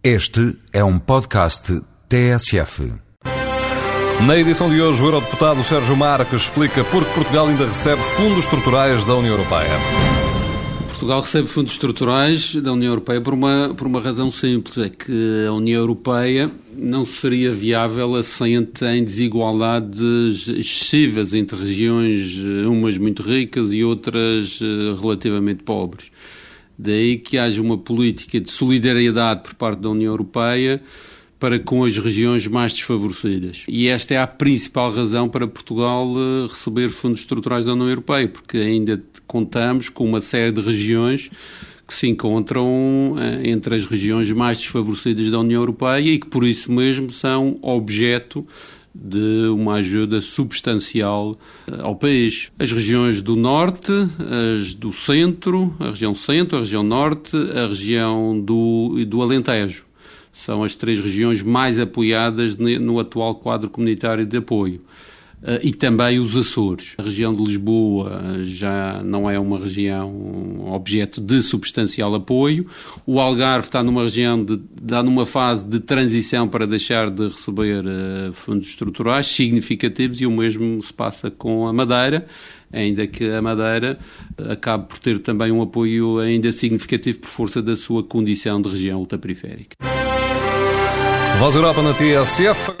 Este é um podcast TSF. Na edição de hoje, o Eurodeputado Sérgio Marques explica por que Portugal ainda recebe fundos estruturais da União Europeia. Portugal recebe fundos estruturais da União Europeia por uma, por uma razão simples: é que a União Europeia não seria viável assente em desigualdades excessivas entre regiões, umas muito ricas e outras eh, relativamente pobres. Daí que haja uma política de solidariedade por parte da União Europeia para com as regiões mais desfavorecidas. E esta é a principal razão para Portugal eh, receber fundos estruturais da União Europeia, porque ainda contamos com uma série de regiões que se encontram eh, entre as regiões mais desfavorecidas da União Europeia e que por isso mesmo são objeto de uma ajuda substancial eh, ao país. As regiões do norte, as do centro, a região centro, a região norte, a região do, do Alentejo. São as três regiões mais apoiadas no atual quadro comunitário de apoio. Uh, e também os Açores. A região de Lisboa já não é uma região objeto de substancial apoio. O Algarve está numa região de, está numa fase de transição para deixar de receber uh, fundos estruturais significativos e o mesmo se passa com a Madeira, ainda que a Madeira acabe por ter também um apoio ainda significativo por força da sua condição de região ultraperiférica. Voz Europa na TSF.